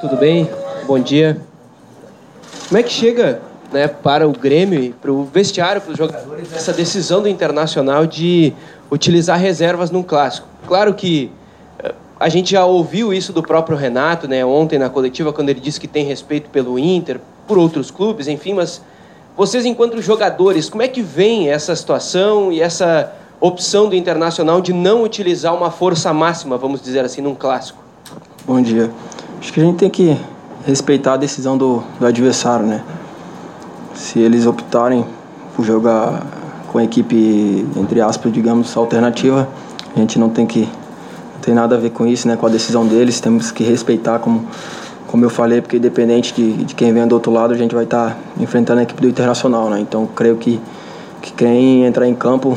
Tudo bem? Bom dia. Como é que chega né, para o Grêmio para o vestiário, para os jogadores, essa decisão do Internacional de utilizar reservas num clássico? Claro que eh, a gente já ouviu isso do próprio Renato né, ontem na coletiva, quando ele disse que tem respeito pelo Inter, por outros clubes, enfim, mas vocês, enquanto jogadores, como é que vem essa situação e essa opção do Internacional de não utilizar uma força máxima, vamos dizer assim, num clássico? Bom dia. Acho que a gente tem que respeitar a decisão do, do adversário, né? Se eles optarem por jogar com a equipe, entre aspas, digamos, alternativa, a gente não tem que não tem nada a ver com isso, né? Com a decisão deles, temos que respeitar como como eu falei, porque independente de, de quem vem do outro lado, a gente vai estar tá enfrentando a equipe do Internacional, né? Então, creio que, que quem entrar em campo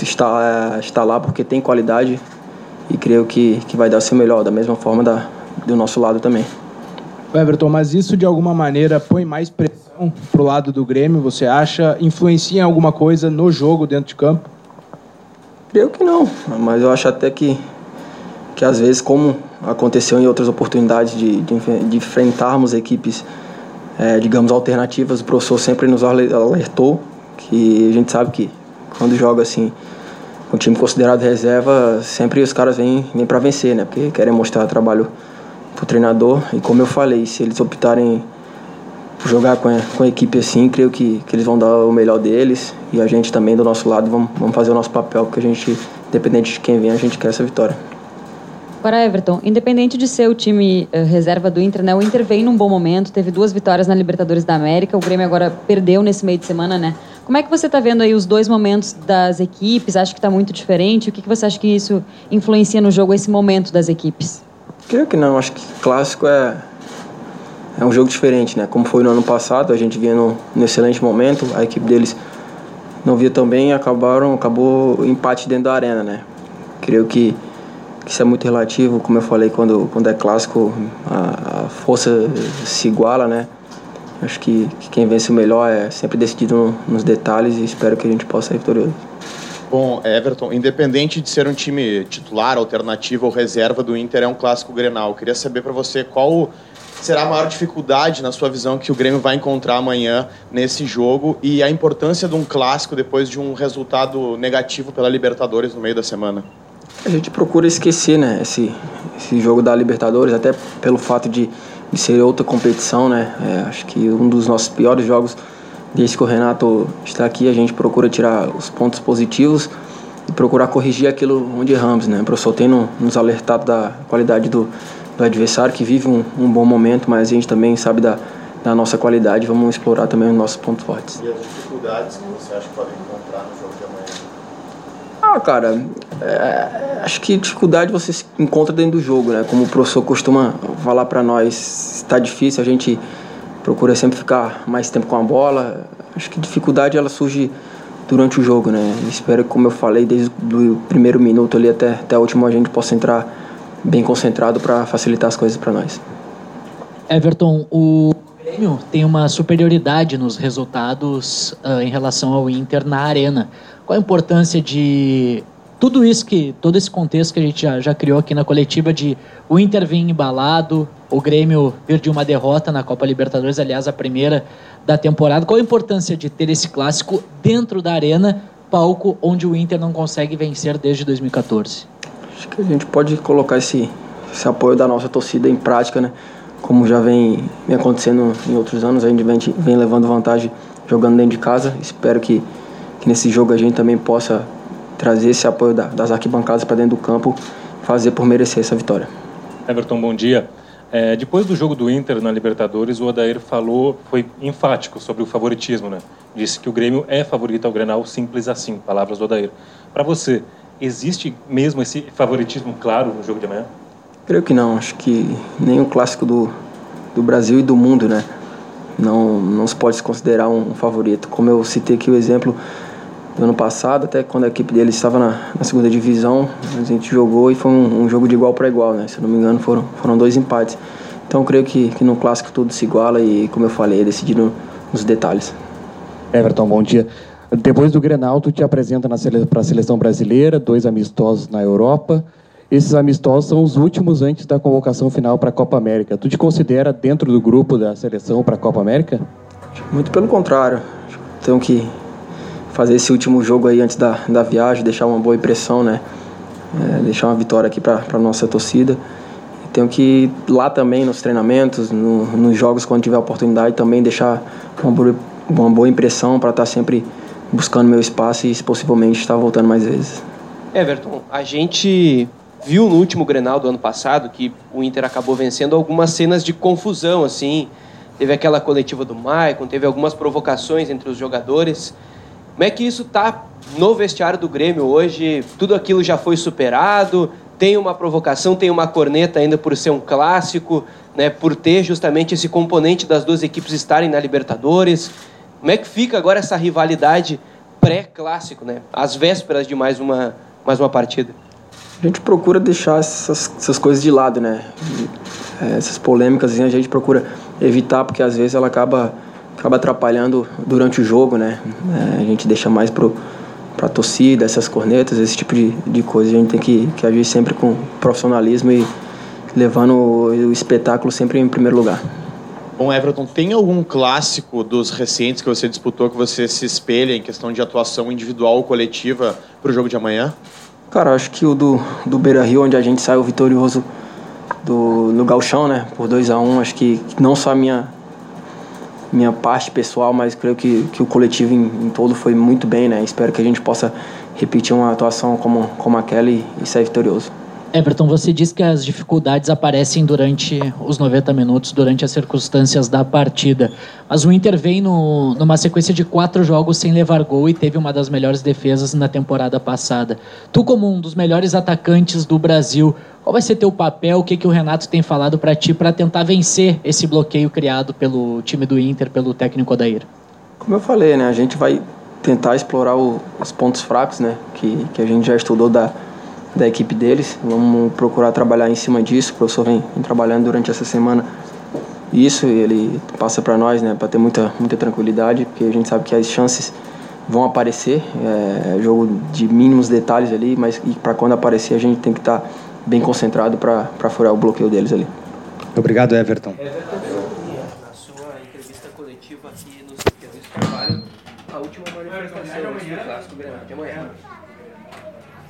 está, está lá porque tem qualidade e creio que, que vai dar o seu melhor, da mesma forma da, do nosso lado também. Everton, mas isso de alguma maneira põe mais pressão para o lado do Grêmio, você acha? Influencia em alguma coisa no jogo dentro de campo? Creio que não, mas eu acho até que, que às vezes, como aconteceu em outras oportunidades de, de, de enfrentarmos equipes, é, digamos, alternativas, o professor sempre nos alertou que a gente sabe que quando joga assim, um time considerado reserva, sempre os caras vêm, vêm para vencer, né? Porque querem mostrar trabalho pro treinador. E como eu falei, se eles optarem jogar com a, com a equipe assim, creio que, que eles vão dar o melhor deles. E a gente também, do nosso lado, vamos, vamos fazer o nosso papel, porque a gente, independente de quem vem, a gente quer essa vitória. Para Everton, independente de ser o time uh, reserva do Inter, né? O Inter vem num bom momento, teve duas vitórias na Libertadores da América, o Grêmio agora perdeu nesse meio de semana, né? Como é que você está vendo aí os dois momentos das equipes? Acha que está muito diferente? O que, que você acha que isso influencia no jogo, esse momento das equipes? Creio que não. Acho que clássico é, é um jogo diferente, né? Como foi no ano passado, a gente vinha num, excelente momento, a equipe deles não via tão bem acabaram, acabou empate dentro da arena, né? Creio que, que isso é muito relativo, como eu falei, quando, quando é clássico a, a força se iguala, né? Acho que, que quem vence o melhor é sempre decidido no, nos detalhes e espero que a gente possa ser vitorioso. Bom, Everton, independente de ser um time titular, alternativo ou reserva do Inter, é um clássico Grenal. Eu queria saber para você qual será a maior dificuldade, na sua visão, que o Grêmio vai encontrar amanhã nesse jogo e a importância de um clássico depois de um resultado negativo pela Libertadores no meio da semana. A gente procura esquecer né, esse, esse jogo da Libertadores, até pelo fato de de ser outra competição, né? É, acho que um dos nossos piores jogos desde que o Renato está aqui, a gente procura tirar os pontos positivos e procurar corrigir aquilo onde erramos, né? O professor tem nos alertado da qualidade do, do adversário, que vive um, um, bom momento, mas a gente também sabe da, da nossa qualidade, vamos explorar também os nossos pontos fortes. E as dificuldades que você acha que podem encontrar no jogo de amanhã? Ah, cara, é, acho que dificuldade você encontra dentro do jogo, né? Como o professor costuma falar para nós, está difícil, a gente procura sempre ficar mais tempo com a bola. Acho que dificuldade ela surge durante o jogo, né? Espero que, como eu falei, desde o primeiro minuto ali até, até o último a gente possa entrar bem concentrado para facilitar as coisas para nós. Everton, o Grêmio tem uma superioridade nos resultados uh, em relação ao Inter na arena. Qual a importância de tudo isso que, todo esse contexto que a gente já, já criou aqui na coletiva de o Inter vir embalado, o Grêmio vir de uma derrota na Copa Libertadores, aliás, a primeira da temporada. Qual a importância de ter esse clássico dentro da arena, palco onde o Inter não consegue vencer desde 2014? Acho que a gente pode colocar esse, esse apoio da nossa torcida em prática, né? Como já vem, vem acontecendo em outros anos, a gente vem, vem levando vantagem jogando dentro de casa. Espero que, que nesse jogo a gente também possa trazer esse apoio da, das arquibancadas para dentro do campo, fazer por merecer essa vitória. Everton, bom dia. É, depois do jogo do Inter na Libertadores, o Odair falou, foi enfático sobre o favoritismo, né? Disse que o Grêmio é favorito ao Grenal, simples assim, palavras do Odair. Para você, existe mesmo esse favoritismo claro no jogo de amanhã? Creio que não. Acho que nem o clássico do, do Brasil e do mundo, né? Não, não se pode se considerar um favorito. Como eu citei aqui o exemplo do ano passado, até quando a equipe dele estava na, na segunda divisão, a gente jogou e foi um, um jogo de igual para igual, né? Se não me engano, foram, foram dois empates. Então creio que, que no clássico tudo se iguala e, como eu falei, é decidido nos detalhes. Everton, bom dia. Depois do Grenal, tu te apresenta para a seleção brasileira, dois amistosos na Europa. esses amistosos são os últimos antes da convocação final para a Copa América. Tu te considera dentro do grupo da seleção para a Copa América? Muito pelo contrário. Tenho que fazer esse último jogo aí antes da, da viagem, deixar uma boa impressão, né? É, deixar uma vitória aqui para a nossa torcida. Tenho que ir lá também nos treinamentos, no, nos jogos, quando tiver oportunidade, também deixar uma boa, uma boa impressão para estar tá sempre buscando meu espaço e, possivelmente, estar voltando mais vezes. Everton, a gente viu no último Grenal do ano passado que o Inter acabou vencendo algumas cenas de confusão, assim. Teve aquela coletiva do Maicon, teve algumas provocações entre os jogadores. Como é que isso está no vestiário do Grêmio hoje? Tudo aquilo já foi superado? Tem uma provocação, tem uma corneta ainda por ser um clássico, né, por ter justamente esse componente das duas equipes estarem na Libertadores. Como é que fica agora essa rivalidade pré-clássico, né? Às vésperas de mais uma, mais uma partida? A gente procura deixar essas, essas coisas de lado, né? É, essas polêmicas assim, a gente procura evitar, porque às vezes ela acaba, acaba atrapalhando durante o jogo, né? É, a gente deixa mais pro, pra torcida, essas cornetas, esse tipo de, de coisa. A gente tem que, que agir sempre com profissionalismo e levando o, o espetáculo sempre em primeiro lugar. Bom, Everton, tem algum clássico dos recentes que você disputou que você se espelha em questão de atuação individual ou coletiva para o jogo de amanhã? Cara, acho que o do, do Beira Rio, onde a gente saiu vitorioso do, no Galchão, né? Por 2 a 1 um, acho que não só a minha, minha parte pessoal, mas creio que, que o coletivo em, em todo foi muito bem, né? Espero que a gente possa repetir uma atuação como, como aquela e, e sair vitorioso. Everton, você disse que as dificuldades aparecem durante os 90 minutos, durante as circunstâncias da partida. Mas o Inter vem no, numa sequência de quatro jogos sem levar gol e teve uma das melhores defesas na temporada passada. Tu, como um dos melhores atacantes do Brasil, qual vai ser teu papel? O que, que o Renato tem falado para ti para tentar vencer esse bloqueio criado pelo time do Inter, pelo técnico Odair? Como eu falei, né? A gente vai tentar explorar o, os pontos fracos, né? Que, que a gente já estudou da da equipe deles. Vamos procurar trabalhar em cima disso. O professor vem, vem trabalhando durante essa semana isso e ele passa para nós, né, para ter muita, muita tranquilidade, porque a gente sabe que as chances vão aparecer. É, jogo de mínimos detalhes ali, mas para quando aparecer a gente tem que estar tá bem concentrado para furar o bloqueio deles ali. Obrigado, Everton. Everton, na sua entrevista coletiva aqui no Serviço Trabalho, a última manifestação do Clássico de amanhã.